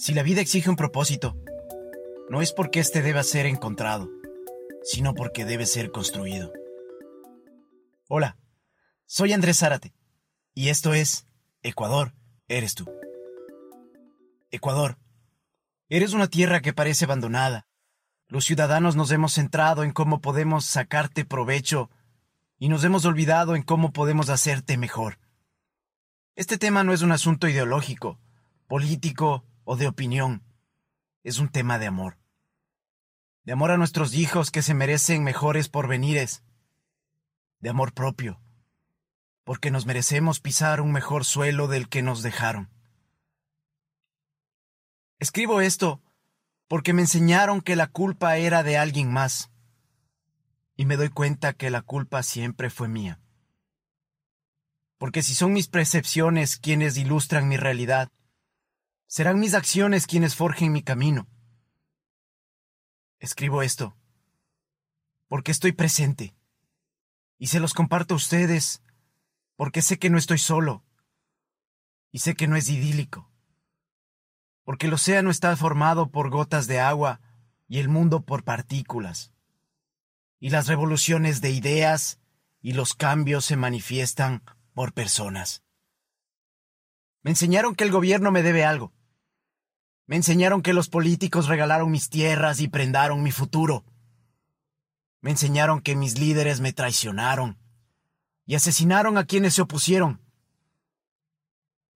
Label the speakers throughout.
Speaker 1: Si la vida exige un propósito, no es porque éste deba ser encontrado, sino porque debe ser construido. Hola, soy Andrés Zárate, y esto es Ecuador, eres tú. Ecuador, eres una tierra que parece abandonada. Los ciudadanos nos hemos centrado en cómo podemos sacarte provecho y nos hemos olvidado en cómo podemos hacerte mejor. Este tema no es un asunto ideológico, político o de opinión. Es un tema de amor. De amor a nuestros hijos que se merecen mejores porvenires. De amor propio. Porque nos merecemos pisar un mejor suelo del que nos dejaron. Escribo esto porque me enseñaron que la culpa era de alguien más. Y me doy cuenta que la culpa siempre fue mía. Porque si son mis percepciones quienes ilustran mi realidad, Serán mis acciones quienes forjen mi camino. Escribo esto porque estoy presente y se los comparto a ustedes porque sé que no estoy solo y sé que no es idílico, porque el océano está formado por gotas de agua y el mundo por partículas, y las revoluciones de ideas y los cambios se manifiestan por personas. Me enseñaron que el gobierno me debe algo, me enseñaron que los políticos regalaron mis tierras y prendaron mi futuro. Me enseñaron que mis líderes me traicionaron y asesinaron a quienes se opusieron.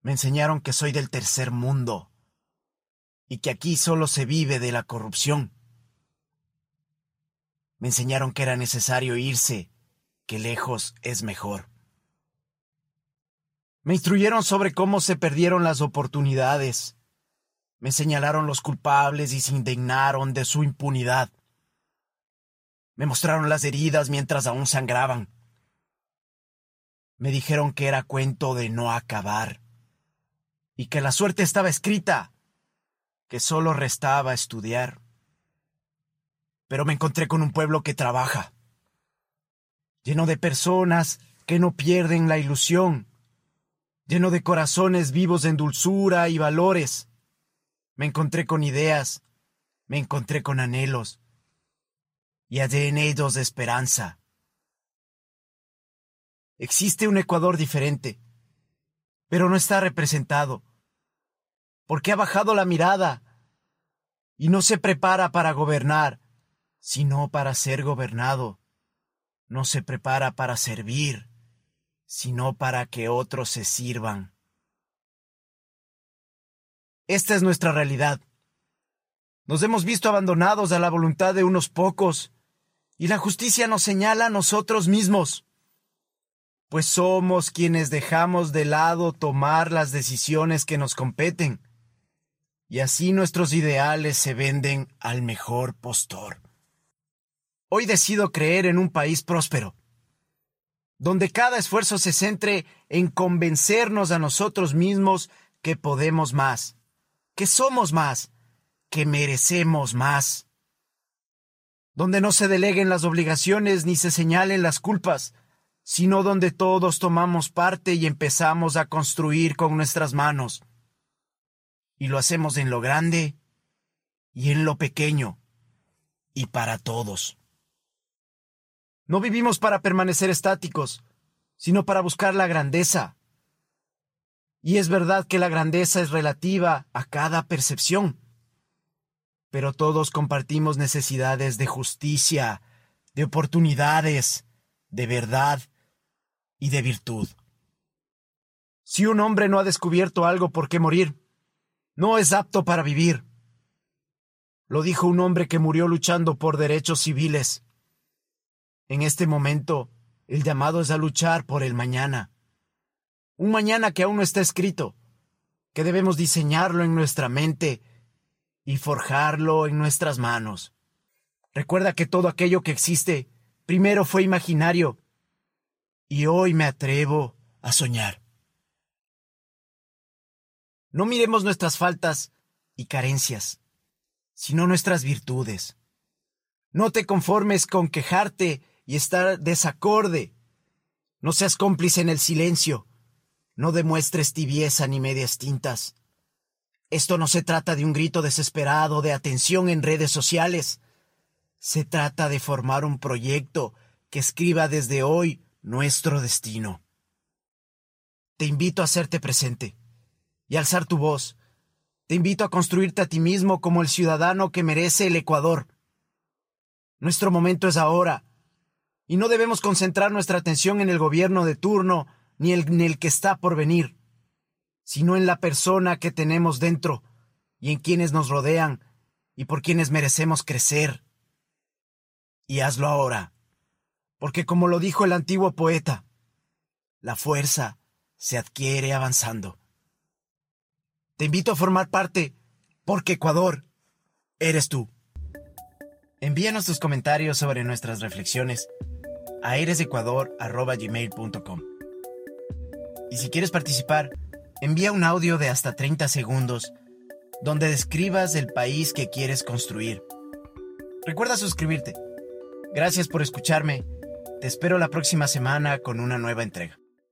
Speaker 1: Me enseñaron que soy del tercer mundo y que aquí solo se vive de la corrupción. Me enseñaron que era necesario irse, que lejos es mejor. Me instruyeron sobre cómo se perdieron las oportunidades, me señalaron los culpables y se indignaron de su impunidad. Me mostraron las heridas mientras aún sangraban. Me dijeron que era cuento de no acabar y que la suerte estaba escrita, que solo restaba estudiar. Pero me encontré con un pueblo que trabaja, lleno de personas que no pierden la ilusión, lleno de corazones vivos en dulzura y valores me encontré con ideas, me encontré con anhelos, y en ellos esperanza. Existe un Ecuador diferente, pero no está representado, porque ha bajado la mirada y no se prepara para gobernar, sino para ser gobernado. No se prepara para servir, sino para que otros se sirvan. Esta es nuestra realidad. Nos hemos visto abandonados a la voluntad de unos pocos, y la justicia nos señala a nosotros mismos, pues somos quienes dejamos de lado tomar las decisiones que nos competen, y así nuestros ideales se venden al mejor postor. Hoy decido creer en un país próspero, donde cada esfuerzo se centre en convencernos a nosotros mismos que podemos más que somos más, que merecemos más. Donde no se deleguen las obligaciones ni se señalen las culpas, sino donde todos tomamos parte y empezamos a construir con nuestras manos. Y lo hacemos en lo grande y en lo pequeño, y para todos. No vivimos para permanecer estáticos, sino para buscar la grandeza, y es verdad que la grandeza es relativa a cada percepción. Pero todos compartimos necesidades de justicia, de oportunidades, de verdad y de virtud. Si un hombre no ha descubierto algo por qué morir, no es apto para vivir. Lo dijo un hombre que murió luchando por derechos civiles. En este momento, el llamado es a luchar por el mañana un mañana que aún no está escrito, que debemos diseñarlo en nuestra mente y forjarlo en nuestras manos. Recuerda que todo aquello que existe primero fue imaginario y hoy me atrevo a soñar. No miremos nuestras faltas y carencias, sino nuestras virtudes. No te conformes con quejarte y estar desacorde. No seas cómplice en el silencio no demuestres tibieza ni medias tintas. Esto no se trata de un grito desesperado de atención en redes sociales. Se trata de formar un proyecto que escriba desde hoy nuestro destino. Te invito a hacerte presente y alzar tu voz. Te invito a construirte a ti mismo como el ciudadano que merece el Ecuador. Nuestro momento es ahora, y no debemos concentrar nuestra atención en el gobierno de turno ni en el que está por venir, sino en la persona que tenemos dentro y en quienes nos rodean y por quienes merecemos crecer. Y hazlo ahora, porque como lo dijo el antiguo poeta, la fuerza se adquiere avanzando. Te invito a formar parte, porque Ecuador eres tú. Envíanos tus comentarios sobre nuestras reflexiones a eresecuador.gmail.com Y si quieres participar, envía un audio de hasta 30 segundos donde describas el país que quieres construir. Recuerda suscribirte. Gracias por escucharme. Te espero la próxima semana con una nueva entrega.